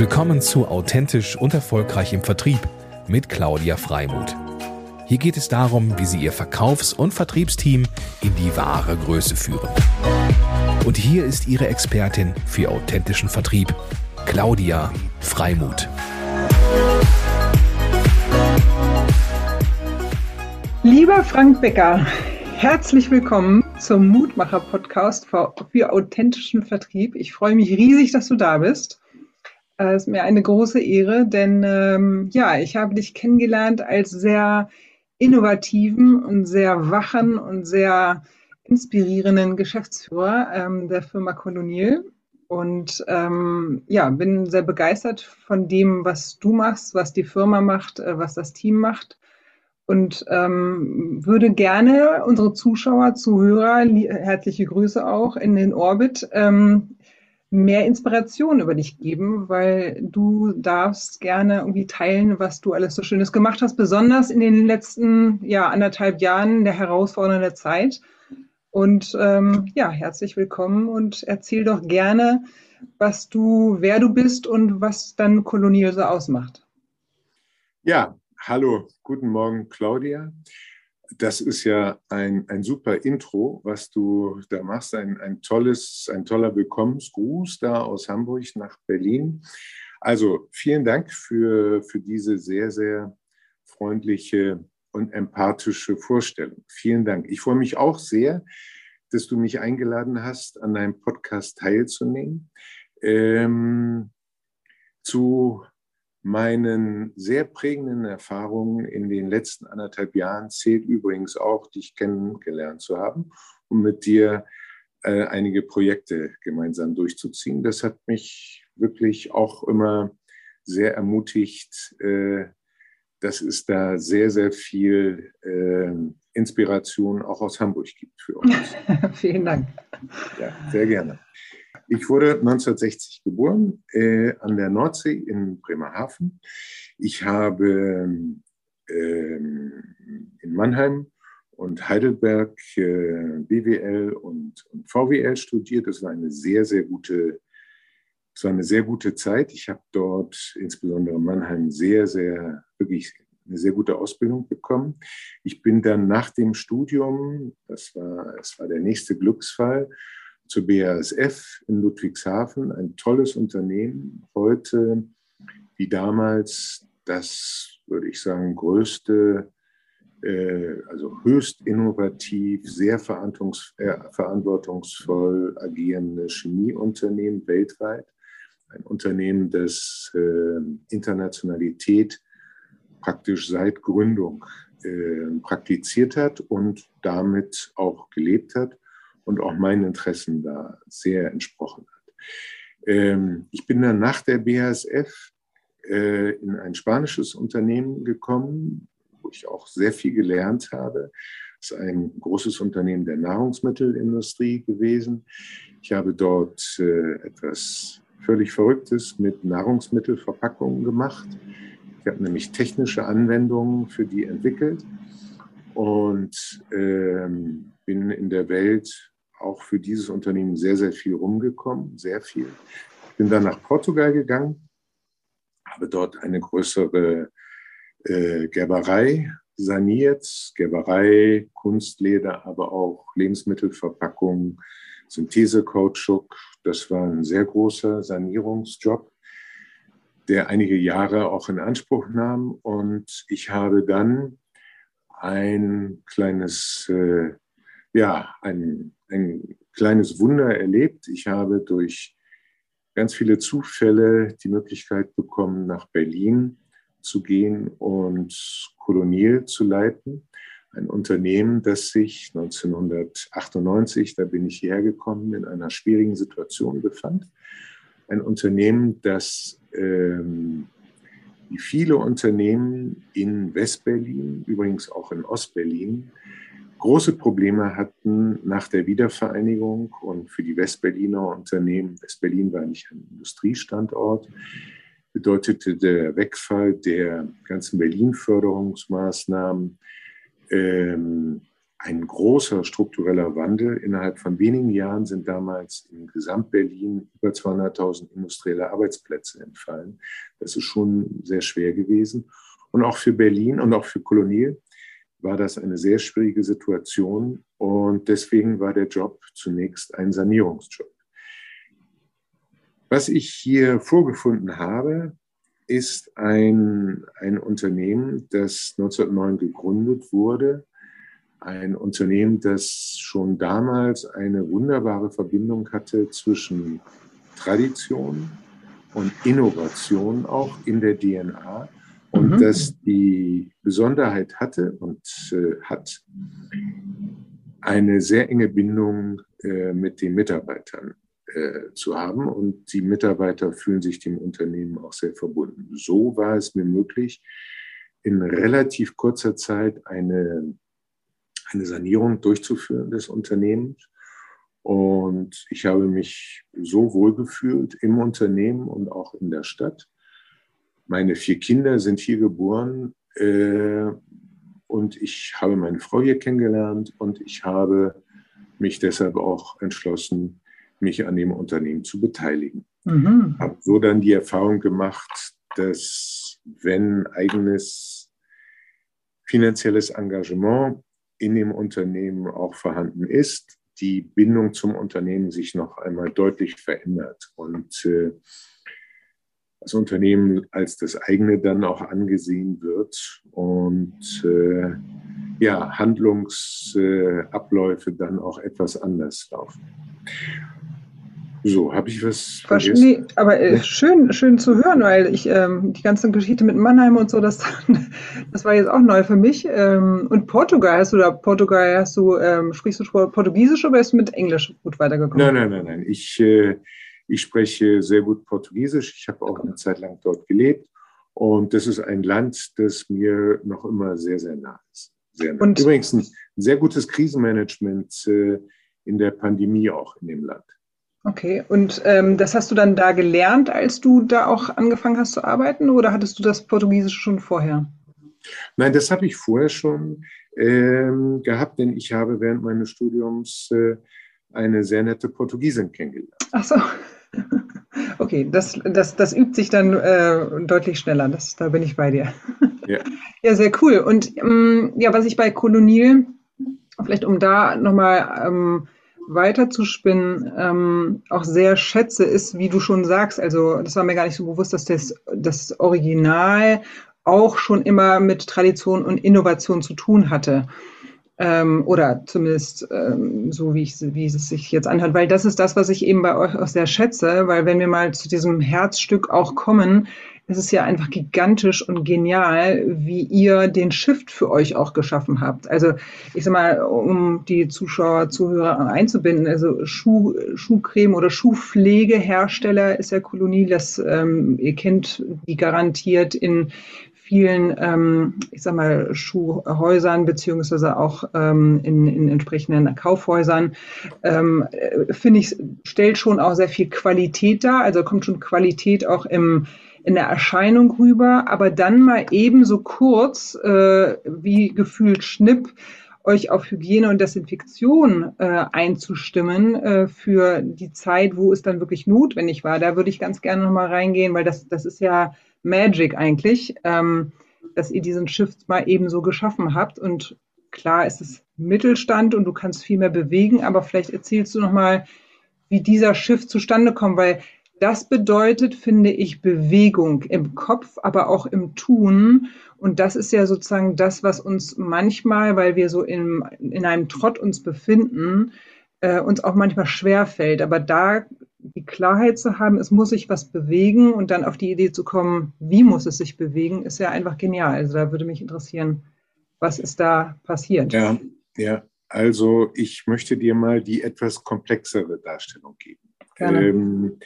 Willkommen zu Authentisch und Erfolgreich im Vertrieb mit Claudia Freimuth. Hier geht es darum, wie Sie Ihr Verkaufs- und Vertriebsteam in die wahre Größe führen. Und hier ist Ihre Expertin für authentischen Vertrieb, Claudia Freimuth. Lieber Frank Becker, herzlich willkommen zum Mutmacher-Podcast für, authentischen Vertrieb. Ich freue mich riesig, dass du da bist. Es äh, ist mir eine große Ehre, denn ähm, ja, ich habe dich kennengelernt als sehr innovativen und sehr wachen und sehr inspirierenden Geschäftsführer ähm, der Firma Colonial. Und ähm, ja, bin sehr begeistert von dem, was du machst, was die Firma macht, äh, was das Team macht. Und ähm, würde gerne unsere Zuschauer, Zuhörer, herzliche Grüße auch in den Orbit, ähm, mehr Inspiration über dich geben, weil du darfst gerne irgendwie teilen, was du alles so Schönes gemacht hast, besonders in den letzten ja, anderthalb Jahren der herausfordernden Zeit. Und ähm, ja, herzlich willkommen und erzähl doch gerne, was du, wer du bist und was dann Kolonial so ausmacht. Ja, hallo, guten Morgen, Claudia das ist ja ein, ein super Intro, was du da machst. Ein, ein, tolles, ein toller Willkommensgruß da aus Hamburg nach Berlin. Also vielen Dank für, für diese sehr, sehr freundliche und empathische Vorstellung. Vielen Dank. Ich freue mich auch sehr, dass du mich eingeladen hast, an deinem Podcast teilzunehmen. Ähm, zu meinen sehr prägenden Erfahrungen in den letzten anderthalb Jahren zählt übrigens auch, dich kennengelernt zu haben und mit dir äh, einige Projekte gemeinsam durchzuziehen. Das hat mich wirklich auch immer sehr ermutigt, äh, dass es da sehr, sehr viel äh, Inspiration auch aus Hamburg gibt für uns. Vielen Dank. Ja, sehr gerne. Ich wurde 1960 geboren äh, an der Nordsee in Bremerhaven. Ich habe äh, in Mannheim und Heidelberg äh, BWL und, und, VWL studiert. Das war eine sehr, sehr gute, das war eine sehr gute Zeit. Ich habe dort insbesondere in Mannheim sehr, sehr, wirklich eine sehr gute Ausbildung bekommen. Ich bin dann nach dem Studium, das war, das war der nächste Glücksfall, zur BASF in Ludwigshafen, ein tolles Unternehmen, heute wie damals das, würde ich sagen, größte, äh, also höchst innovativ, sehr äh, verantwortungsvoll agierende Chemieunternehmen weltweit. Ein Unternehmen, das äh, Internationalität praktisch seit Gründung praktiziert hat und damit auch gelebt hat und auch meinen Interessen da sehr entsprochen hat. Ähm, ich bin dann nach der BASF äh, in ein spanisches Unternehmen gekommen, wo ich auch sehr viel gelernt habe. Das ist ein großes Unternehmen der Nahrungsmittelindustrie gewesen. Ich habe dort äh, etwas völlig Verrücktes mit Nahrungsmittelverpackungen gemacht. Ich habe nämlich technische Anwendungen für die entwickelt und ähm, bin in der Welt auch für dieses Unternehmen sehr, sehr viel rumgekommen, sehr viel. Bin dann nach Portugal gegangen, habe dort eine größere äh, Gerberei saniert, Gerberei, Kunstleder, aber auch Lebensmittelverpackung, Synthesekautschuk. Das war ein sehr großer Sanierungsjob, der einige Jahre auch in Anspruch nahm. Und ich habe dann ein kleines, äh, ja, ein ein kleines Wunder erlebt. Ich habe durch ganz viele Zufälle die Möglichkeit bekommen, nach Berlin zu gehen und Kolonial zu leiten. Ein Unternehmen, das sich 1998, da bin ich hierher gekommen, in einer schwierigen Situation befand. Ein Unternehmen, das ähm, wie viele Unternehmen in Westberlin, übrigens auch in Ostberlin, große Probleme hatten nach der Wiedervereinigung und für die Westberliner Unternehmen, Westberlin war nicht ein Industriestandort, bedeutete der Wegfall der ganzen Berlin-Förderungsmaßnahmen. Ähm, ein großer struktureller Wandel. Innerhalb von wenigen Jahren sind damals in Gesamt-Berlin über 200.000 industrielle Arbeitsplätze entfallen. Das ist schon sehr schwer gewesen. Und auch für Berlin und auch für Kolonial war das eine sehr schwierige Situation. Und deswegen war der Job zunächst ein Sanierungsjob. Was ich hier vorgefunden habe, ist ein, ein Unternehmen, das 1909 gegründet wurde ein Unternehmen, das schon damals eine wunderbare Verbindung hatte zwischen Tradition und Innovation auch in der DNA und mhm. das die Besonderheit hatte und äh, hat eine sehr enge Bindung äh, mit den Mitarbeitern äh, zu haben und die Mitarbeiter fühlen sich dem Unternehmen auch sehr verbunden. So war es mir möglich, in relativ kurzer Zeit eine eine Sanierung durchzuführen des Unternehmens. Und ich habe mich so wohl gefühlt im Unternehmen und auch in der Stadt. Meine vier Kinder sind hier geboren äh, und ich habe meine Frau hier kennengelernt und ich habe mich deshalb auch entschlossen, mich an dem Unternehmen zu beteiligen. Mhm. Habe so dann die Erfahrung gemacht, dass wenn eigenes finanzielles Engagement in dem Unternehmen auch vorhanden ist, die Bindung zum Unternehmen sich noch einmal deutlich verändert und äh, das Unternehmen als das eigene dann auch angesehen wird und äh, ja, Handlungsabläufe dann auch etwas anders laufen. So, habe ich was vergessen? Nee, aber äh, schön, schön zu hören, weil ich ähm, die ganze Geschichte mit Mannheim und so, das, das war jetzt auch neu für mich. Ähm, und Portugal, hast du da Portugal, hast du, ähm, sprichst du Portugiesisch oder bist du mit Englisch gut weitergekommen? Nein, nein, nein, nein. Ich, äh, ich spreche sehr gut Portugiesisch. Ich habe auch eine Zeit lang dort gelebt. Und das ist ein Land, das mir noch immer sehr, sehr nah ist. Sehr nah. Und Übrigens ein sehr gutes Krisenmanagement äh, in der Pandemie auch in dem Land. Okay, und ähm, das hast du dann da gelernt, als du da auch angefangen hast zu arbeiten, oder hattest du das Portugiesische schon vorher? Nein, das habe ich vorher schon ähm, gehabt, denn ich habe während meines Studiums äh, eine sehr nette Portugiesin kennengelernt. Ach so. Okay, das, das, das übt sich dann äh, deutlich schneller. Das, da bin ich bei dir. Ja, ja sehr cool. Und ähm, ja, was ich bei Kolonil, vielleicht um da nochmal ähm, weiterzuspinnen, ähm, auch sehr schätze, ist, wie du schon sagst, also das war mir gar nicht so bewusst, dass das, das Original auch schon immer mit Tradition und Innovation zu tun hatte. Ähm, oder zumindest ähm, so, wie, ich, wie es sich jetzt anhört, weil das ist das, was ich eben bei euch auch sehr schätze, weil wenn wir mal zu diesem Herzstück auch kommen, es ist ja einfach gigantisch und genial, wie ihr den Shift für euch auch geschaffen habt. Also ich sag mal, um die Zuschauer, Zuhörer einzubinden, also Schuh, Schuhcreme oder Schuhpflegehersteller ist ja Kolonie, das ähm, ihr kennt die garantiert in vielen, ähm, ich sag mal, Schuhhäusern beziehungsweise auch ähm, in, in entsprechenden Kaufhäusern, ähm, äh, finde ich, stellt schon auch sehr viel Qualität dar. Also kommt schon Qualität auch im in der Erscheinung rüber, aber dann mal ebenso kurz, äh, wie gefühlt Schnipp, euch auf Hygiene und Desinfektion äh, einzustimmen äh, für die Zeit, wo es dann wirklich notwendig war. Da würde ich ganz gerne nochmal reingehen, weil das, das ist ja Magic eigentlich, ähm, dass ihr diesen Shift mal ebenso geschaffen habt. Und klar ist es Mittelstand und du kannst viel mehr bewegen, aber vielleicht erzählst du nochmal, wie dieser Shift zustande kommt, weil das bedeutet, finde ich, Bewegung im Kopf, aber auch im Tun. Und das ist ja sozusagen das, was uns manchmal, weil wir so in, in einem Trott uns befinden, äh, uns auch manchmal schwer fällt. Aber da die Klarheit zu haben, es muss sich was bewegen und dann auf die Idee zu kommen, wie muss es sich bewegen, ist ja einfach genial. Also da würde mich interessieren, was ist da passiert? Ja, ja. Also ich möchte dir mal die etwas komplexere Darstellung geben. Gerne. Ähm,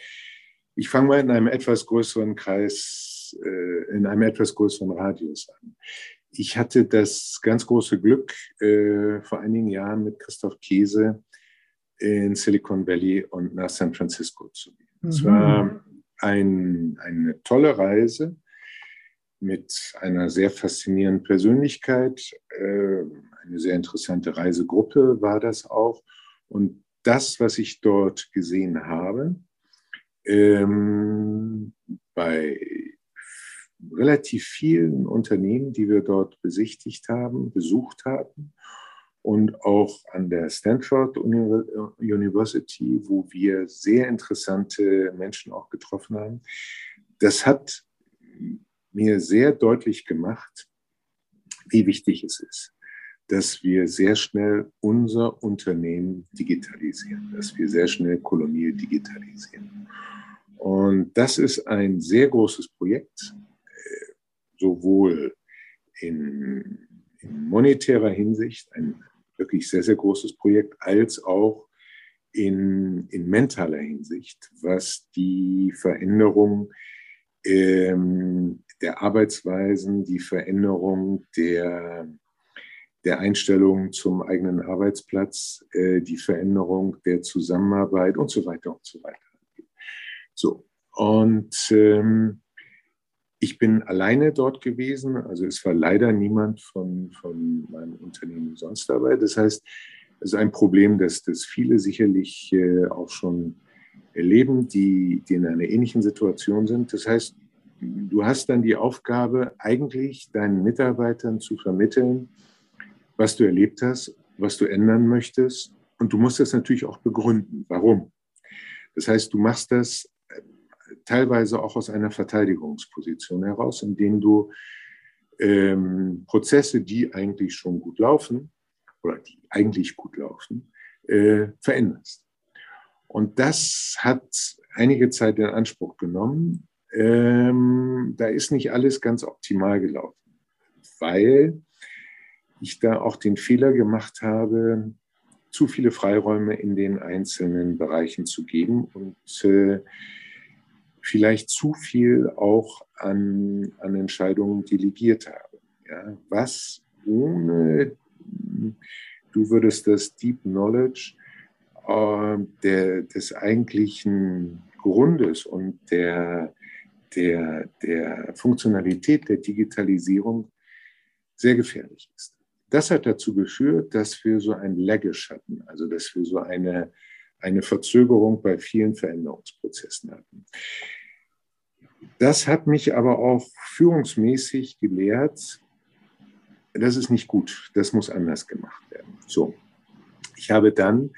ich fange mal in einem etwas größeren Kreis, äh, in einem etwas größeren Radius an. Ich hatte das ganz große Glück, äh, vor einigen Jahren mit Christoph Käse in Silicon Valley und nach San Francisco zu gehen. Mhm. Es war ein, eine tolle Reise mit einer sehr faszinierenden Persönlichkeit, äh, eine sehr interessante Reisegruppe war das auch. Und das, was ich dort gesehen habe, ähm, bei relativ vielen Unternehmen, die wir dort besichtigt haben, besucht haben und auch an der Stanford University, wo wir sehr interessante Menschen auch getroffen haben. Das hat mir sehr deutlich gemacht, wie wichtig es ist, dass wir sehr schnell unser Unternehmen digitalisieren, dass wir sehr schnell Kolonial digitalisieren. Und das ist ein sehr großes Projekt, äh, sowohl in, in monetärer Hinsicht, ein wirklich sehr, sehr großes Projekt, als auch in, in mentaler Hinsicht, was die Veränderung ähm, der Arbeitsweisen, die Veränderung der, der Einstellung zum eigenen Arbeitsplatz, äh, die Veränderung der Zusammenarbeit und so weiter und so weiter. So, und ähm, ich bin alleine dort gewesen, also es war leider niemand von, von meinem Unternehmen sonst dabei. Das heißt, es ist ein Problem, das, das viele sicherlich äh, auch schon erleben, die, die in einer ähnlichen Situation sind. Das heißt, du hast dann die Aufgabe, eigentlich deinen Mitarbeitern zu vermitteln, was du erlebt hast, was du ändern möchtest. Und du musst das natürlich auch begründen. Warum? Das heißt, du machst das teilweise auch aus einer Verteidigungsposition heraus, indem du ähm, Prozesse, die eigentlich schon gut laufen oder die eigentlich gut laufen, äh, veränderst. Und das hat einige Zeit in Anspruch genommen. Ähm, da ist nicht alles ganz optimal gelaufen, weil ich da auch den Fehler gemacht habe, zu viele Freiräume in den einzelnen Bereichen zu geben und äh, vielleicht zu viel auch an, an Entscheidungen delegiert habe. Ja, was ohne, du würdest das Deep Knowledge äh, der, des eigentlichen Grundes und der, der, der Funktionalität der Digitalisierung sehr gefährlich ist. Das hat dazu geführt, dass wir so ein Laggish hatten, also dass wir so eine eine Verzögerung bei vielen Veränderungsprozessen hatten. Das hat mich aber auch führungsmäßig gelehrt, das ist nicht gut, das muss anders gemacht werden. So, ich habe dann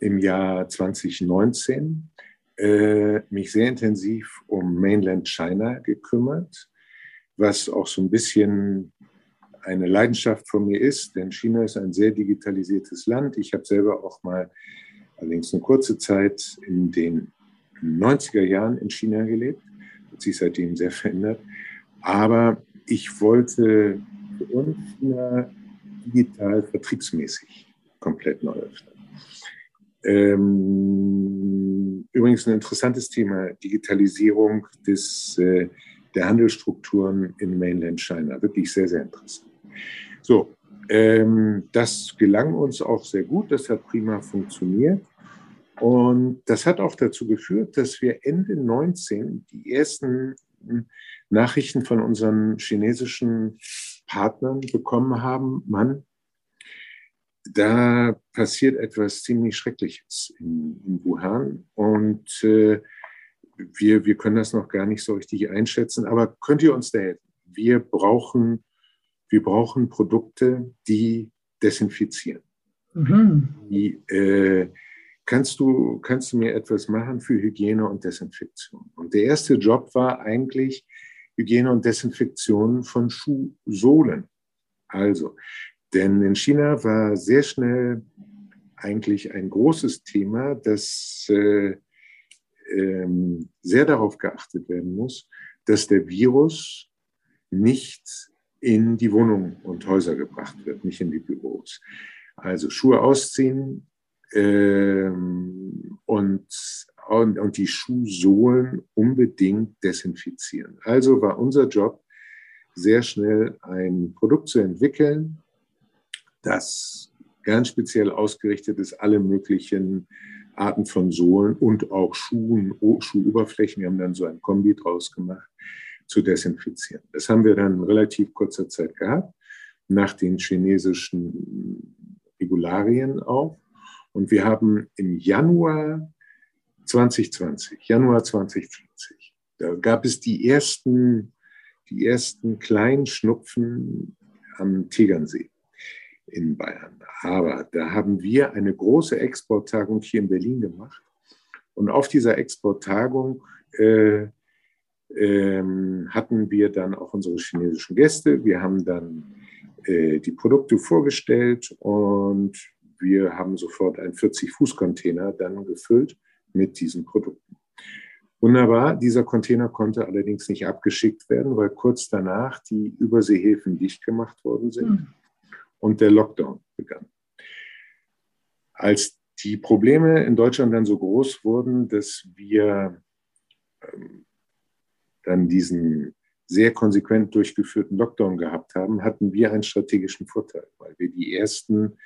im Jahr 2019 äh, mich sehr intensiv um Mainland China gekümmert, was auch so ein bisschen eine Leidenschaft von mir ist, denn China ist ein sehr digitalisiertes Land. Ich habe selber auch mal allerdings eine kurze Zeit in den 90er Jahren in China gelebt, hat sich seitdem sehr verändert. Aber ich wollte für uns China digital vertriebsmäßig komplett neu öffnen. Ähm, übrigens ein interessantes Thema, Digitalisierung des, äh, der Handelsstrukturen in Mainland China. Wirklich sehr, sehr interessant. So, ähm, das gelang uns auch sehr gut, das hat prima funktioniert. Und das hat auch dazu geführt, dass wir Ende 19 die ersten Nachrichten von unseren chinesischen Partnern bekommen haben, Mann, da passiert etwas ziemlich Schreckliches in, in Wuhan und äh, wir, wir können das noch gar nicht so richtig einschätzen, aber könnt ihr uns da helfen? Wir brauchen wir brauchen Produkte, die desinfizieren. Mhm. Die, äh, kannst, du, kannst du mir etwas machen für Hygiene und Desinfektion? Und der erste Job war eigentlich Hygiene und Desinfektion von Schuhsohlen. Also, denn in China war sehr schnell eigentlich ein großes Thema, dass äh, ähm, sehr darauf geachtet werden muss, dass der Virus nicht in die Wohnungen und Häuser gebracht wird, nicht in die Büros. Also Schuhe ausziehen ähm, und, und, und die Schuhsohlen unbedingt desinfizieren. Also war unser Job, sehr schnell ein Produkt zu entwickeln, das ganz speziell ausgerichtet ist, alle möglichen Arten von Sohlen und auch Schuhen, Schuhoberflächen. Wir haben dann so ein Kombi draus gemacht zu desinfizieren. Das haben wir dann in relativ kurzer Zeit gehabt. nach den chinesischen Regularien auf. Und wir haben im Januar 2020, Januar 2020, da gab es die ersten, die ersten kleinen Schnupfen am Tegernsee in Bayern. Aber da haben wir eine große Exporttagung hier in Berlin gemacht. Und auf dieser Exporttagung äh, ähm, hatten wir dann auch unsere chinesischen Gäste. Wir haben dann äh, die Produkte vorgestellt und wir haben sofort einen 40-Fuß-Container dann gefüllt mit diesen Produkten. Wunderbar, dieser Container konnte allerdings nicht abgeschickt werden, weil kurz danach die Überseehäfen dicht gemacht worden sind mhm. und der Lockdown begann. Als die Probleme in Deutschland dann so groß wurden, dass wir ähm, dann diesen sehr konsequent durchgeführten Lockdown gehabt haben, hatten wir einen strategischen Vorteil, weil wir die ersten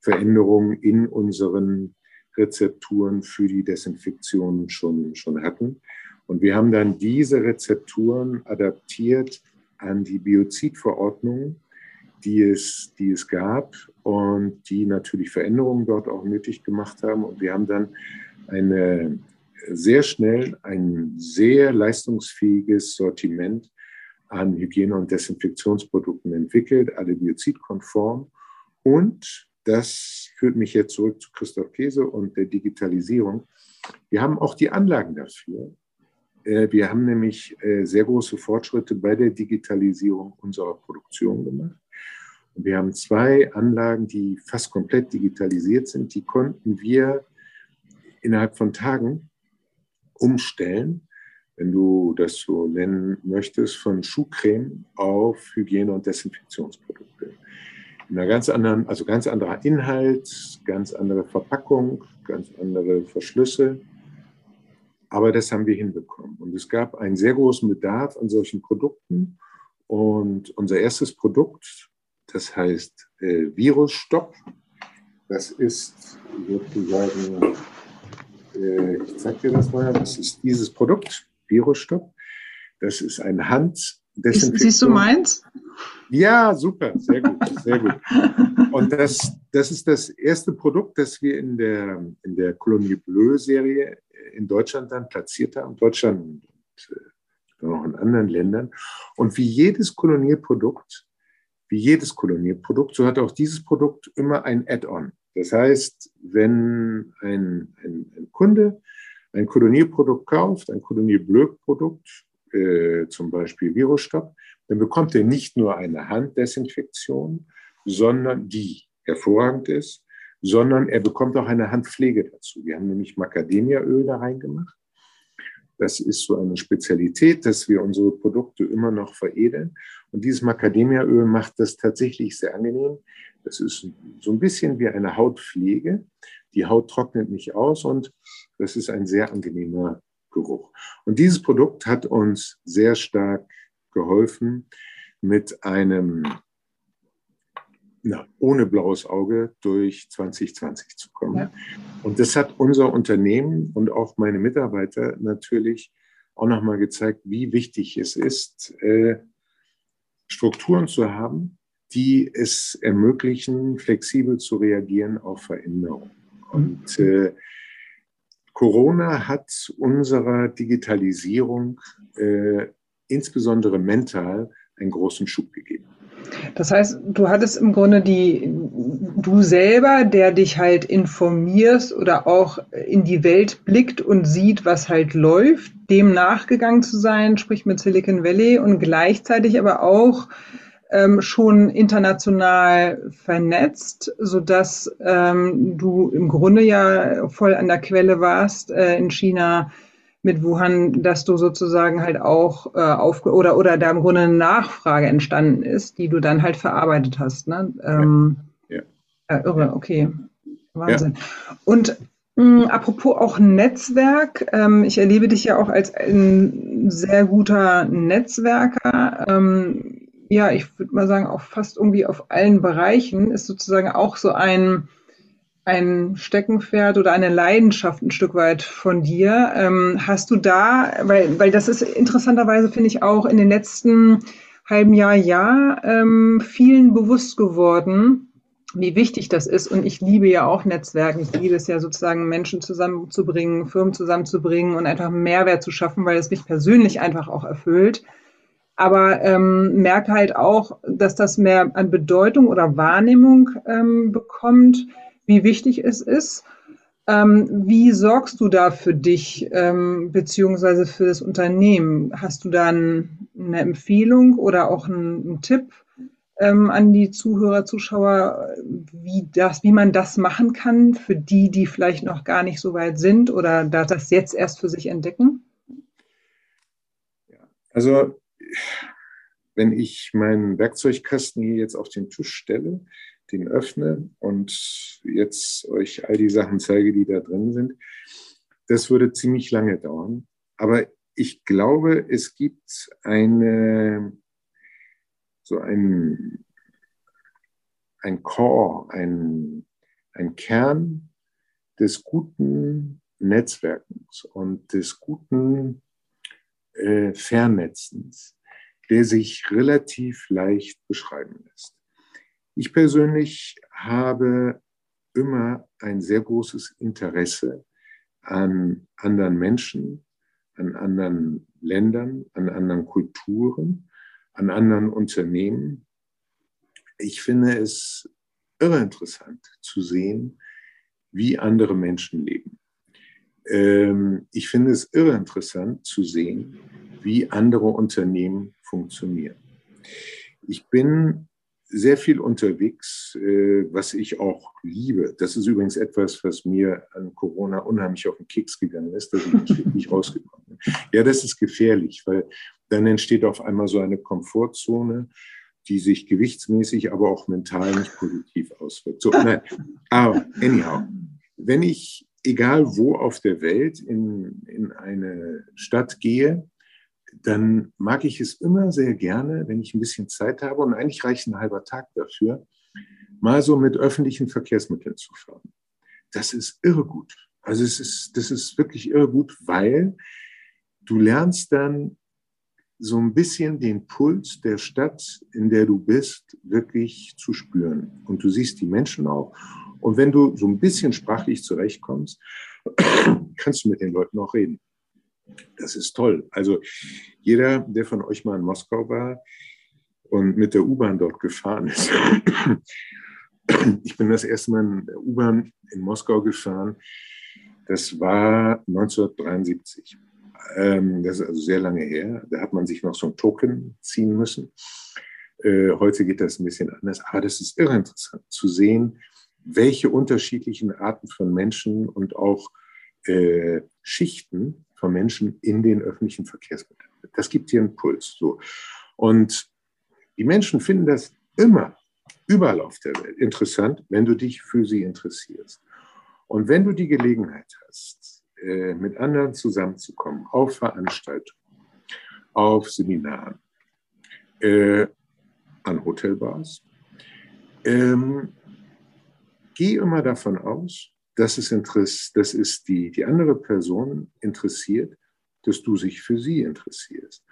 Veränderungen in unseren Rezepturen für die Desinfektion schon, schon hatten. Und wir haben dann diese Rezepturen adaptiert an die Biozidverordnung, die es, die es gab und die natürlich Veränderungen dort auch nötig gemacht haben. Und wir haben dann eine sehr schnell ein sehr leistungsfähiges Sortiment an Hygiene- und Desinfektionsprodukten entwickelt, alle biozidkonform. Und das führt mich jetzt zurück zu Christoph Käse und der Digitalisierung. Wir haben auch die Anlagen dafür. Äh, wir haben nämlich äh, sehr große Fortschritte bei der Digitalisierung unserer Produktion gemacht. Wir haben zwei Anlagen, die fast komplett digitalisiert sind. Die konnten wir innerhalb von Tagen umstellen wenn du das so nennen möchtest, von Schuhcreme auf Hygiene- und Desinfektionsprodukte. In einer ganz anderen, also ganz anderer Inhalt, ganz andere Verpackung, ganz andere Verschlüsse. Aber das haben wir hinbekommen. Und es gab einen sehr großen Bedarf an solchen Produkten. Und unser erstes Produkt, das heißt äh, Virusstopp, das ist sozusagen, äh, ich zeige dir das mal, das ist dieses Produkt. Virusstopp. Das ist ein Handdesinfektion. Siehst du meins? Ja, super, sehr gut, sehr gut. Und das, das ist das erste Produkt, das wir in der, in der Colonie Bleu-Serie in Deutschland dann platziert haben. Deutschland und äh, auch in anderen Ländern. Und wie jedes Kolonierprodukt, wie jedes Kolonierprodukt, so hat auch dieses Produkt immer ein Add-on. Das heißt, wenn ein, ein, ein Kunde ein Kolonierprodukt kauft, ein Kolonierblöd-Produkt, äh, zum Beispiel Virusstopp, dann bekommt er nicht nur eine Handdesinfektion, sondern die hervorragend ist, sondern er bekommt auch eine Handpflege dazu. Wir haben nämlich Macadamiaöl da reingemacht. Das ist so eine Spezialität, dass wir unsere Produkte immer noch veredeln. Und dieses Macadamiaöl macht das tatsächlich sehr angenehm. Das ist so ein bisschen wie eine Hautpflege. Die Haut trocknet nicht aus und das ist ein sehr angenehmer Geruch. Und dieses Produkt hat uns sehr stark geholfen, mit einem na, ohne blaues Auge durch 2020 zu kommen. Ja. Und das hat unser Unternehmen und auch meine Mitarbeiter natürlich auch nochmal gezeigt, wie wichtig es ist, äh, Strukturen zu haben, die es ermöglichen, flexibel zu reagieren auf Veränderungen. Und äh, Corona hat unserer Digitalisierung äh, insbesondere mental einen großen Schub gegeben. Das heißt, du hattest im Grunde die, du selber, der dich halt informierst oder auch in die Welt blickt und sieht, was halt läuft, dem nachgegangen zu sein, sprich mit Silicon Valley und gleichzeitig aber auch ähm, schon international vernetzt, so dass ähm, du im Grunde ja voll an der Quelle warst äh, in China mit Wuhan, dass du sozusagen halt auch äh, auf oder oder da im Grunde eine Nachfrage entstanden ist, die du dann halt verarbeitet hast. Ne? Ähm, ja. ja. irre, okay, Wahnsinn. Ja. Und mh, hm, apropos auch Netzwerk, ähm, ich erlebe dich ja auch als ein sehr guter Netzwerker. Ähm, ja, ich würde mal sagen, auch fast irgendwie auf allen Bereichen ist sozusagen auch so ein, ein Steckenpferd oder eine Leidenschaft ein Stück weit von dir. Ähm, hast du da, weil, weil das ist interessanterweise, finde ich, auch in den letzten halben Jahr, Jahr ähm, vielen bewusst geworden, wie wichtig das ist. Und ich liebe ja auch Netzwerken. Ich liebe es ja sozusagen, Menschen zusammenzubringen, Firmen zusammenzubringen und einfach Mehrwert zu schaffen, weil es mich persönlich einfach auch erfüllt. Aber ähm, merke halt auch, dass das mehr an Bedeutung oder Wahrnehmung ähm, bekommt, wie wichtig es ist. Ähm, wie sorgst du da für dich ähm, beziehungsweise für das Unternehmen? Hast du da ein, eine Empfehlung oder auch einen, einen Tipp ähm, an die Zuhörer, Zuschauer, wie, das, wie man das machen kann für die, die vielleicht noch gar nicht so weit sind oder da das jetzt erst für sich entdecken? Also wenn ich meinen Werkzeugkasten hier jetzt auf den Tisch stelle, den öffne und jetzt euch all die Sachen zeige, die da drin sind. Das würde ziemlich lange dauern. Aber ich glaube, es gibt eine, so ein, ein Core, ein, ein Kern des guten Netzwerkens und des guten äh, Vernetzens, der sich relativ leicht beschreiben lässt. Ich persönlich habe immer ein sehr großes Interesse an anderen Menschen, an anderen Ländern, an anderen Kulturen, an anderen Unternehmen. Ich finde es irre interessant zu sehen, wie andere Menschen leben. Ähm, ich finde es irre interessant zu sehen, wie andere Unternehmen funktionieren. Ich bin sehr viel unterwegs, äh, was ich auch liebe. Das ist übrigens etwas, was mir an Corona unheimlich auf den Keks gegangen ist, dass ich nicht rausgekommen bin. Ja, das ist gefährlich, weil dann entsteht auf einmal so eine Komfortzone, die sich gewichtsmäßig, aber auch mental nicht positiv auswirkt. So, nein. Aber anyhow, wenn ich, egal wo auf der Welt, in, in eine Stadt gehe, dann mag ich es immer sehr gerne, wenn ich ein bisschen Zeit habe, und eigentlich reicht ein halber Tag dafür, mal so mit öffentlichen Verkehrsmitteln zu fahren. Das ist irre gut. Also es ist, das ist wirklich irre gut, weil du lernst dann so ein bisschen den Puls der Stadt, in der du bist, wirklich zu spüren. Und du siehst die Menschen auch. Und wenn du so ein bisschen sprachlich zurechtkommst, kannst du mit den Leuten auch reden. Das ist toll. Also jeder, der von euch mal in Moskau war und mit der U-Bahn dort gefahren ist. Ich bin das erste Mal in der U-Bahn in Moskau gefahren. Das war 1973. Ähm, das ist also sehr lange her. Da hat man sich noch so ein Token ziehen müssen. Äh, heute geht das ein bisschen anders. Aber das ist irre interessant zu sehen, welche unterschiedlichen Arten von Menschen und auch äh, Schichten von Menschen in den öffentlichen Verkehrsmitteln. Das gibt hier einen Puls. So. Und die Menschen finden das immer, überall auf der Welt interessant, wenn du dich für sie interessierst. Und wenn du die Gelegenheit hast, äh, mit anderen zusammenzukommen, auf Veranstaltungen, auf Seminaren, äh, an Hotelbars, ähm, geh immer davon aus, dass es, Interess dass es die, die andere Person interessiert, dass du sich für sie interessierst.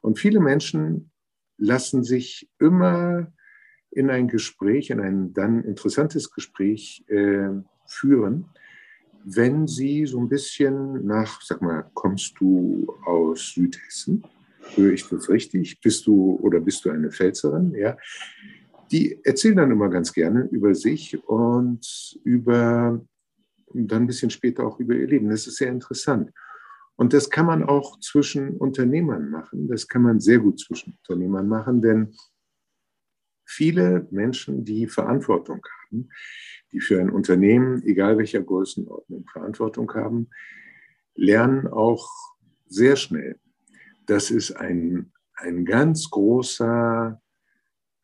Und viele Menschen lassen sich immer in ein Gespräch, in ein dann interessantes Gespräch äh, führen, wenn sie so ein bisschen nach, sag mal, kommst du aus Südhessen? Höre ich das richtig? Bist du oder bist du eine Pfälzerin? Ja. Die erzählen dann immer ganz gerne über sich und über dann ein bisschen später auch über ihr Leben. Das ist sehr interessant. Und das kann man auch zwischen Unternehmern machen. Das kann man sehr gut zwischen Unternehmern machen, denn viele Menschen, die Verantwortung haben, die für ein Unternehmen, egal welcher Größenordnung, Verantwortung haben, lernen auch sehr schnell, dass es ein, ein ganz großer,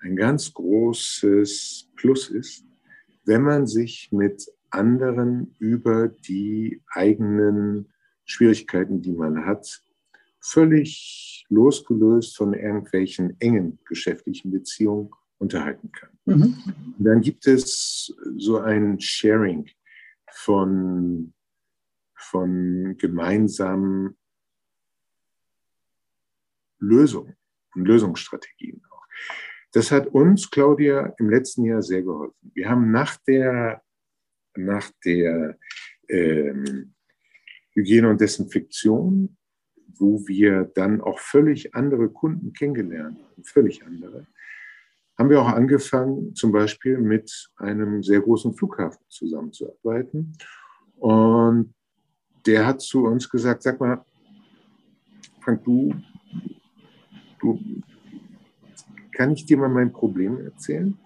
ein ganz großes Plus ist, wenn man sich mit anderen über die eigenen Schwierigkeiten, die man hat, völlig losgelöst von irgendwelchen engen geschäftlichen Beziehungen unterhalten kann. Mhm. dann gibt es so ein Sharing von, von gemeinsamen Lösungen. und Lösungsstrategien auch. Das hat uns, Claudia, im letzten Jahr sehr geholfen. Wir haben nach der, nach der ähm, Hygiene und Desinfektion, wo wir dann auch völlig andere Kunden kennengelernt haben, völlig andere, haben wir auch angefangen, zum Beispiel mit einem sehr großen Flughafen zusammenzuarbeiten. Und der hat zu uns gesagt, sag mal, Frank, du, du, kann ich dir mal mein Problem erzählen?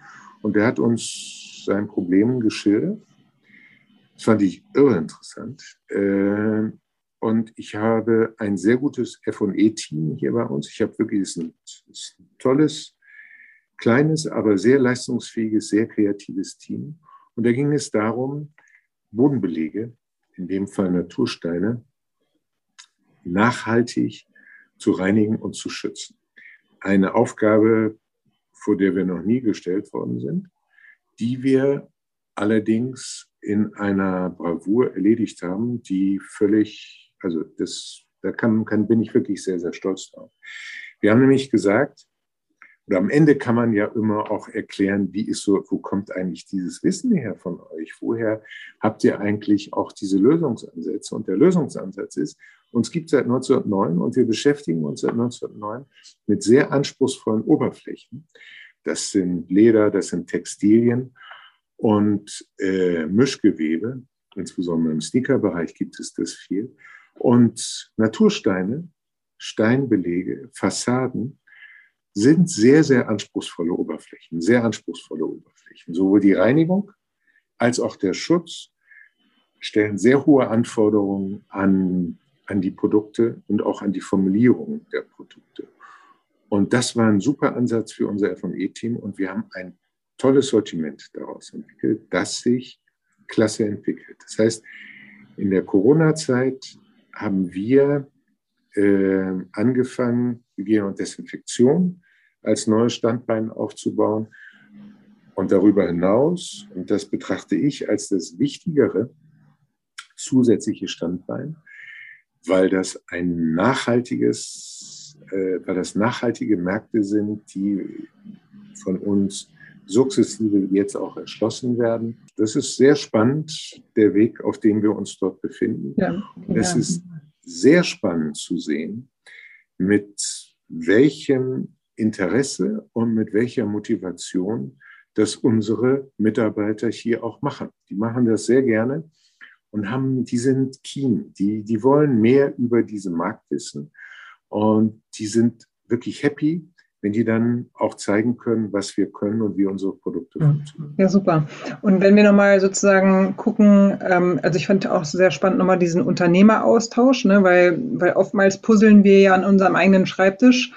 Und der hat uns sein Problem geschildert. Das fand ich irre interessant. Äh, und ich habe ein sehr gutes FE-Team hier bei uns. Ich habe wirklich ein, ein tolles, kleines, aber sehr leistungsfähiges, sehr kreatives Team. Und da ging es darum, Bodenbelege, in dem Fall Natursteine, nachhaltig zu reinigen und zu schützen. Eine Aufgabe, vor der wir noch nie gestellt worden sind, die wir allerdings in einer Bravour erledigt haben, die völlig, also das, da kann, kann, bin ich wirklich sehr, sehr stolz drauf. Wir haben nämlich gesagt, oder am Ende kann man ja immer auch erklären, wie ist so, wo kommt eigentlich dieses Wissen her von euch? Woher habt ihr eigentlich auch diese Lösungsansätze? Und der Lösungsansatz ist, uns gibt es seit 1909 und wir beschäftigen uns seit 1909 mit sehr anspruchsvollen Oberflächen. Das sind Leder, das sind Textilien und äh, Mischgewebe. Insbesondere im Sneakerbereich gibt es das viel. Und Natursteine, Steinbelege, Fassaden sind sehr, sehr anspruchsvolle Oberflächen, sehr anspruchsvolle Oberflächen. Sowohl die Reinigung als auch der Schutz stellen sehr hohe Anforderungen an an die Produkte und auch an die Formulierung der Produkte. Und das war ein super Ansatz für unser FE-Team und wir haben ein tolles Sortiment daraus entwickelt, das sich klasse entwickelt. Das heißt, in der Corona-Zeit haben wir äh, angefangen, Hygiene und Desinfektion als neues Standbein aufzubauen. Und darüber hinaus, und das betrachte ich als das wichtigere zusätzliche Standbein, weil das ein nachhaltiges, äh, weil das nachhaltige Märkte sind, die von uns sukzessive jetzt auch erschlossen werden. Das ist sehr spannend, der Weg, auf dem wir uns dort befinden. Ja, es ist sehr spannend zu sehen, mit welchem Interesse und mit welcher Motivation das unsere Mitarbeiter hier auch machen. Die machen das sehr gerne und haben, die sind keen, die, die wollen mehr über diesen Markt wissen und die sind wirklich happy, wenn die dann auch zeigen können, was wir können und wie unsere Produkte funktionieren. Ja, super. Und wenn wir nochmal sozusagen gucken, ähm, also ich fand auch sehr spannend nochmal diesen Unternehmeraustausch, ne, weil, weil oftmals puzzeln wir ja an unserem eigenen Schreibtisch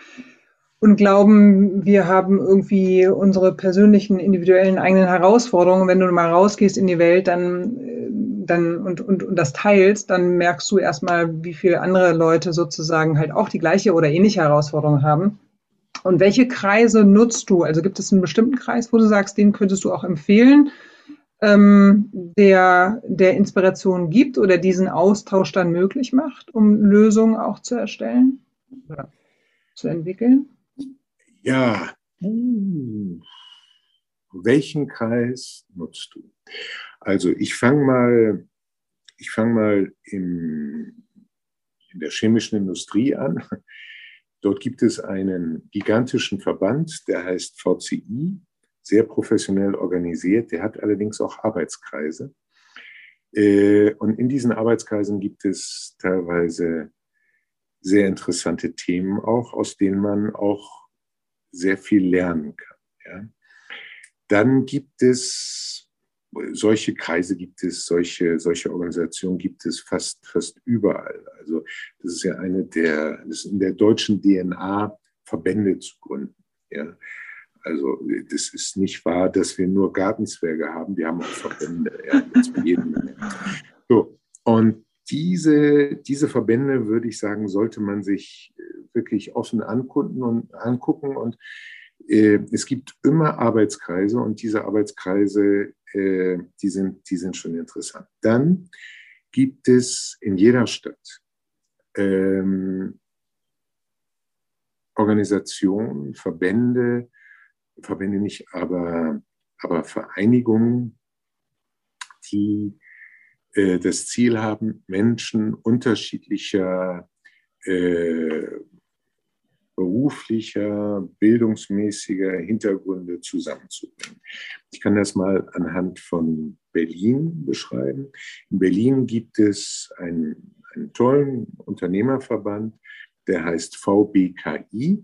und glauben, wir haben irgendwie unsere persönlichen, individuellen eigenen Herausforderungen. Wenn du mal rausgehst in die Welt, dann dann und, und, und das teilst, dann merkst du erstmal, wie viele andere Leute sozusagen halt auch die gleiche oder ähnliche Herausforderung haben. Und welche Kreise nutzt du? Also gibt es einen bestimmten Kreis, wo du sagst, den könntest du auch empfehlen, ähm, der, der Inspiration gibt oder diesen Austausch dann möglich macht, um Lösungen auch zu erstellen oder zu entwickeln? Ja, hm. welchen Kreis nutzt du? Also ich fange mal, ich fange mal im, in der chemischen Industrie an. Dort gibt es einen gigantischen Verband, der heißt VCI, sehr professionell organisiert. Der hat allerdings auch Arbeitskreise. Äh, und in diesen Arbeitskreisen gibt es teilweise sehr interessante Themen auch, aus denen man auch sehr viel lernen kann. Ja. Dann gibt es solche Kreise gibt es, solche, solche Organisationen gibt es fast, fast überall. Also das ist ja eine der, das ist in der deutschen DNA, Verbände zu gründen. Ja. Also das ist nicht wahr, dass wir nur Gartenzwerge haben, wir haben auch Verbände, ja. So, und diese, diese Verbände, würde ich sagen, sollte man sich wirklich offen angucken und angucken und äh, es gibt immer Arbeitskreise und diese Arbeitskreise, äh, die, sind, die sind schon interessant. Dann gibt es in jeder Stadt ähm, Organisationen, Verbände, Verbände nicht, aber, aber Vereinigungen, die äh, das Ziel haben, Menschen unterschiedlicher äh, beruflicher, bildungsmäßiger Hintergründe zusammenzubringen. Ich kann das mal anhand von Berlin beschreiben. In Berlin gibt es einen, einen tollen Unternehmerverband, der heißt VBKI.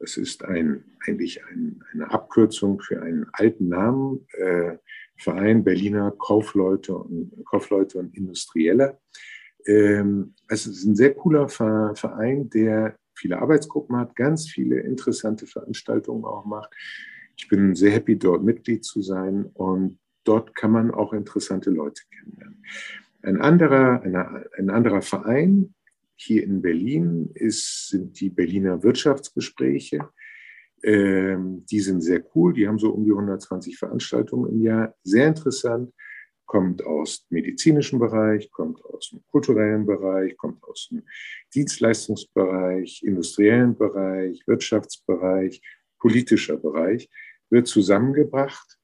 Das ist ein, eigentlich ein, eine Abkürzung für einen alten Namen, äh, Verein Berliner Kaufleute und, Kaufleute und Industrielle. Ähm, es ist ein sehr cooler Verein, der viele Arbeitsgruppen hat, ganz viele interessante Veranstaltungen auch macht. Ich bin sehr happy, dort Mitglied zu sein und dort kann man auch interessante Leute kennenlernen. Ein anderer, eine, ein anderer Verein hier in Berlin ist, sind die Berliner Wirtschaftsgespräche. Ähm, die sind sehr cool, die haben so um die 120 Veranstaltungen im Jahr. Sehr interessant, kommt aus dem medizinischen Bereich, kommt aus dem kulturellen Bereich, kommt aus dem Dienstleistungsbereich, industriellen Bereich, Wirtschaftsbereich, politischer Bereich, wird zusammengebracht.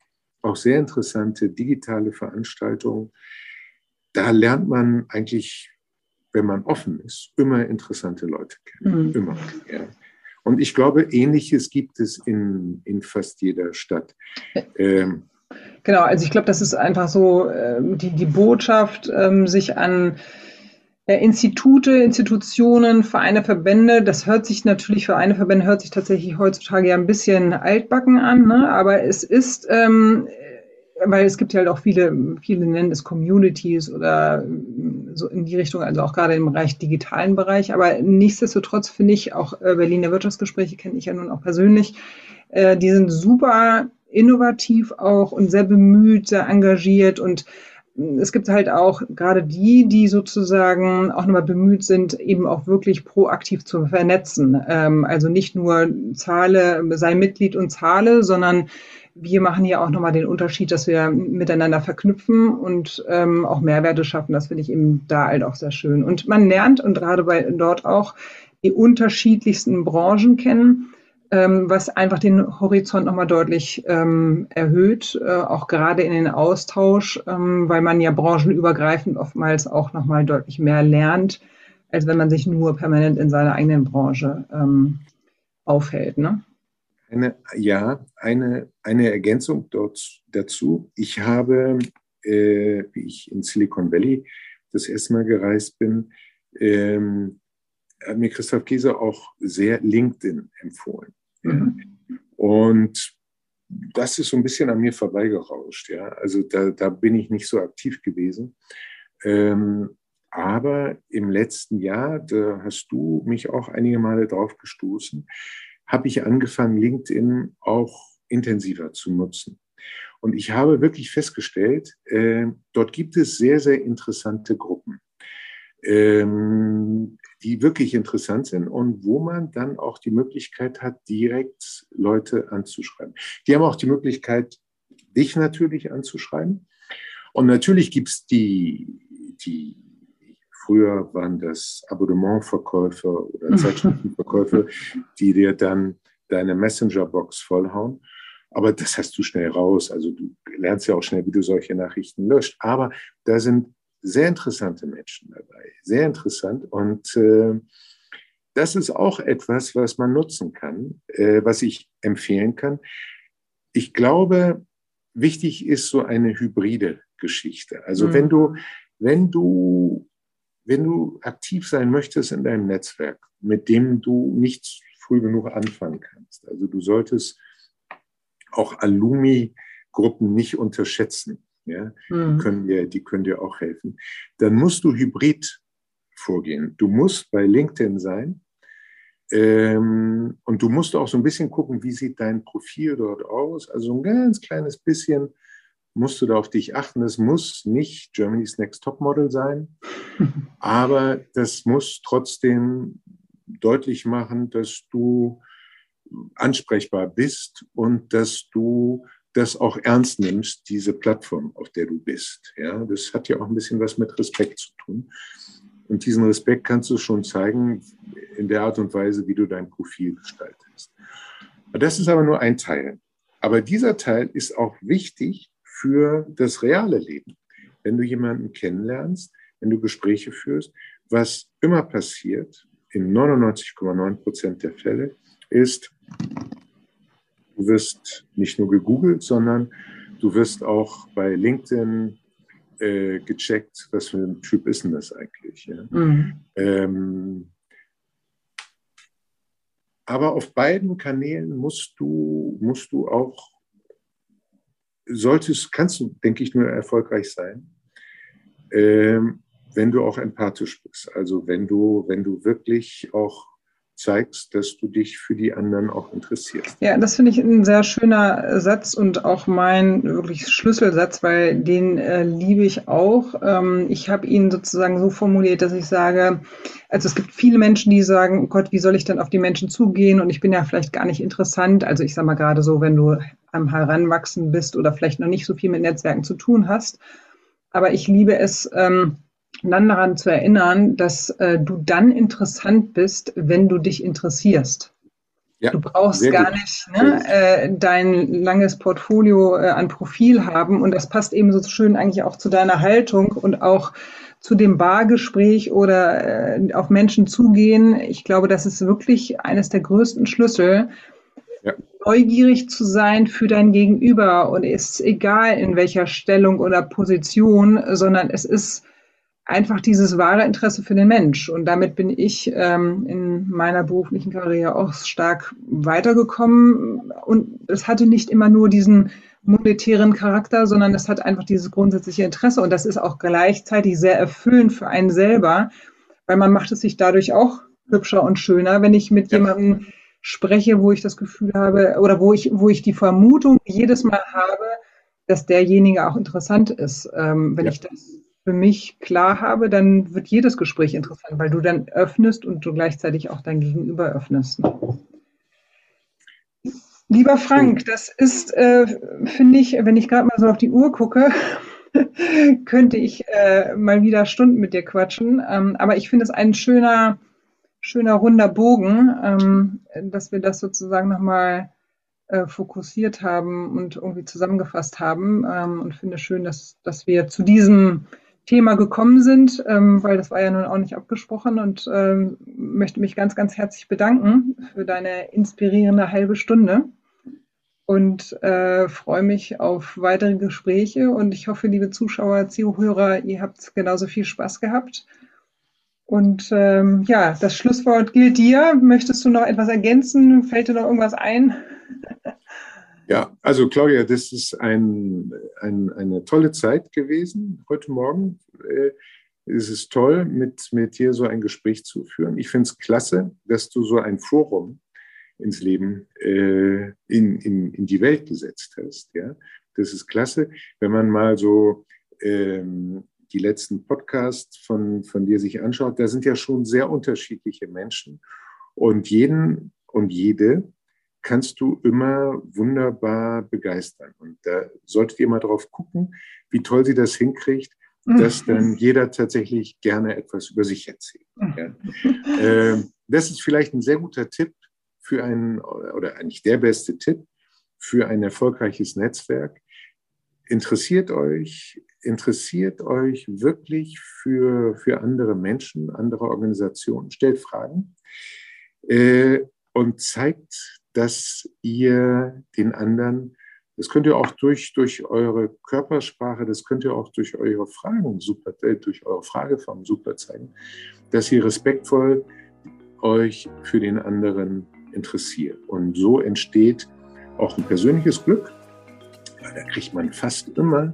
Auch sehr interessante digitale Veranstaltungen. Da lernt man eigentlich wenn man offen ist, immer interessante Leute kennen. Mhm. Immer. Ja. Und ich glaube, Ähnliches gibt es in, in fast jeder Stadt. Ähm, genau, also ich glaube, das ist einfach so äh, die, die Botschaft, ähm, sich an äh, Institute, Institutionen, Vereine, Verbände, das hört sich natürlich, Vereine, Verbände hört sich tatsächlich heutzutage ja ein bisschen altbacken an, ne? aber es ist ähm, weil es gibt ja halt auch viele, viele nennen es Communities oder so in die Richtung, also auch gerade im Bereich digitalen Bereich. Aber nichtsdestotrotz finde ich auch äh, Berliner Wirtschaftsgespräche kenne ich ja nun auch persönlich. Äh, die sind super innovativ auch und sehr bemüht, sehr engagiert und es gibt halt auch gerade die, die sozusagen auch nochmal bemüht sind, eben auch wirklich proaktiv zu vernetzen. Ähm, also nicht nur zahle, sei Mitglied und zahle, sondern wir machen hier auch nochmal den Unterschied, dass wir miteinander verknüpfen und ähm, auch Mehrwerte schaffen. Das finde ich eben da halt auch sehr schön. Und man lernt und gerade bei dort auch die unterschiedlichsten Branchen kennen, was einfach den Horizont nochmal deutlich ähm, erhöht, äh, auch gerade in den Austausch, ähm, weil man ja branchenübergreifend oftmals auch nochmal deutlich mehr lernt, als wenn man sich nur permanent in seiner eigenen Branche ähm, aufhält. Ne? Eine, ja, eine, eine Ergänzung dort, dazu. Ich habe, äh, wie ich in Silicon Valley das erste Mal gereist bin, ähm, hat mir Christoph Käse auch sehr LinkedIn empfohlen. Mhm. Und das ist so ein bisschen an mir vorbeigerauscht. Ja? Also da, da bin ich nicht so aktiv gewesen. Ähm, aber im letzten Jahr, da hast du mich auch einige Male drauf gestoßen, habe ich angefangen, LinkedIn auch intensiver zu nutzen. Und ich habe wirklich festgestellt, äh, dort gibt es sehr, sehr interessante Gruppen, ähm, die wirklich interessant sind und wo man dann auch die Möglichkeit hat, direkt Leute anzuschreiben. Die haben auch die Möglichkeit, dich natürlich anzuschreiben. Und natürlich gibt es die, die Früher waren das Abonnementverkäufer oder. Zeitschriftenverkäufer, die dir dann deine Messengerbox vollhauen. Aber das hast du schnell raus. Also du lernst ja auch schnell, wie du solche Nachrichten löscht. Aber da sind sehr interessante Menschen dabei. Sehr interessant. Und äh, das ist auch etwas, was man nutzen kann, äh, was ich empfehlen kann. Ich glaube, wichtig ist so eine hybride Geschichte. Also mhm. wenn du, wenn du wenn du aktiv sein möchtest in deinem Netzwerk, mit dem du nicht früh genug anfangen kannst, also du solltest auch Alumni-Gruppen nicht unterschätzen. Ja? Mhm. Die, können dir, die können dir auch helfen. Dann musst du hybrid vorgehen. Du musst bei LinkedIn sein ähm, und du musst auch so ein bisschen gucken, wie sieht dein Profil dort aus. Also ein ganz kleines bisschen musst du da auf dich achten. Es muss nicht Germany's Next Top Model sein, aber das muss trotzdem deutlich machen, dass du ansprechbar bist und dass du das auch ernst nimmst, diese Plattform, auf der du bist. Ja, das hat ja auch ein bisschen was mit Respekt zu tun. Und diesen Respekt kannst du schon zeigen in der Art und Weise, wie du dein Profil gestaltest. Das ist aber nur ein Teil. Aber dieser Teil ist auch wichtig für das reale Leben. Wenn du jemanden kennenlernst, wenn du Gespräche führst, was immer passiert, in 99,9 Prozent der Fälle, ist, du wirst nicht nur gegoogelt, sondern du wirst auch bei LinkedIn äh, gecheckt, was für ein Typ ist denn das eigentlich. Ja? Mhm. Ähm, aber auf beiden Kanälen musst du, musst du auch, solltest, kannst du, denke ich, nur erfolgreich sein, ähm, wenn du auch empathisch bist. Also wenn du, wenn du wirklich auch zeigst, dass du dich für die anderen auch interessierst. Ja, das finde ich ein sehr schöner Satz und auch mein wirklich Schlüsselsatz, weil den äh, liebe ich auch. Ähm, ich habe ihn sozusagen so formuliert, dass ich sage, also es gibt viele Menschen, die sagen, oh Gott, wie soll ich denn auf die Menschen zugehen und ich bin ja vielleicht gar nicht interessant. Also ich sage mal gerade so, wenn du am Heranwachsen bist oder vielleicht noch nicht so viel mit Netzwerken zu tun hast. Aber ich liebe es, ähm, dann daran zu erinnern, dass äh, du dann interessant bist, wenn du dich interessierst. Ja, du brauchst gar gut. nicht ne, äh, dein langes Portfolio äh, an Profil haben und das passt eben so schön eigentlich auch zu deiner Haltung und auch zu dem Bargespräch oder äh, auf Menschen zugehen. Ich glaube, das ist wirklich eines der größten Schlüssel, ja. neugierig zu sein für dein Gegenüber und es ist egal in welcher Stellung oder Position, sondern es ist einfach dieses wahre Interesse für den Mensch. Und damit bin ich ähm, in meiner beruflichen Karriere auch stark weitergekommen. Und es hatte nicht immer nur diesen monetären Charakter, sondern es hat einfach dieses grundsätzliche Interesse. Und das ist auch gleichzeitig sehr erfüllend für einen selber, weil man macht es sich dadurch auch hübscher und schöner, wenn ich mit ja. jemandem spreche, wo ich das Gefühl habe oder wo ich, wo ich die Vermutung jedes Mal habe, dass derjenige auch interessant ist. Ähm, wenn ja. ich das für mich klar habe, dann wird jedes Gespräch interessant, weil du dann öffnest und du gleichzeitig auch dein Gegenüber öffnest. Lieber Frank, das ist, äh, finde ich, wenn ich gerade mal so auf die Uhr gucke, könnte ich äh, mal wieder Stunden mit dir quatschen. Ähm, aber ich finde es ein schöner, schöner runder Bogen, ähm, dass wir das sozusagen nochmal äh, fokussiert haben und irgendwie zusammengefasst haben. Ähm, und finde schön, dass, dass wir zu diesem Thema gekommen sind, ähm, weil das war ja nun auch nicht abgesprochen und ähm, möchte mich ganz, ganz herzlich bedanken für deine inspirierende halbe Stunde und äh, freue mich auf weitere Gespräche und ich hoffe, liebe Zuschauer, Zuhörer, ihr habt genauso viel Spaß gehabt. Und ähm, ja, das Schlusswort gilt dir. Möchtest du noch etwas ergänzen? Fällt dir noch irgendwas ein? Ja, also Claudia, das ist ein, ein, eine tolle Zeit gewesen heute Morgen. Äh, es ist toll, mit, mit dir so ein Gespräch zu führen. Ich finde es klasse, dass du so ein Forum ins Leben, äh, in, in, in die Welt gesetzt hast. Ja? Das ist klasse, wenn man mal so ähm, die letzten Podcasts von, von dir sich anschaut. Da sind ja schon sehr unterschiedliche Menschen und jeden und jede kannst du immer wunderbar begeistern. Und da solltet ihr mal drauf gucken, wie toll sie das hinkriegt, mhm. dass dann jeder tatsächlich gerne etwas über sich erzählt. Mhm. Ja. Ähm, das ist vielleicht ein sehr guter Tipp für einen, oder eigentlich der beste Tipp für ein erfolgreiches Netzwerk. Interessiert euch, interessiert euch wirklich für, für andere Menschen, andere Organisationen, stellt Fragen äh, und zeigt dass ihr den anderen, das könnt ihr auch durch, durch eure Körpersprache, das könnt ihr auch durch eure Fragen super, äh, durch eure Frageform super zeigen, dass ihr respektvoll euch für den anderen interessiert. Und so entsteht auch ein persönliches Glück, weil da kriegt man fast immer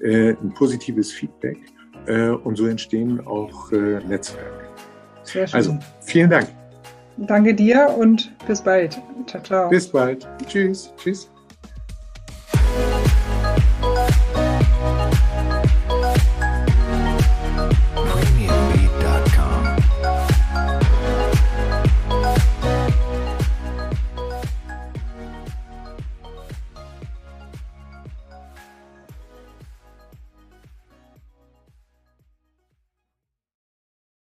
äh, ein positives Feedback äh, und so entstehen auch äh, Netzwerke. Also, vielen Dank. Danke dir und bis bald. Ciao, ciao. Bis bald. Tschüss. Tschüss.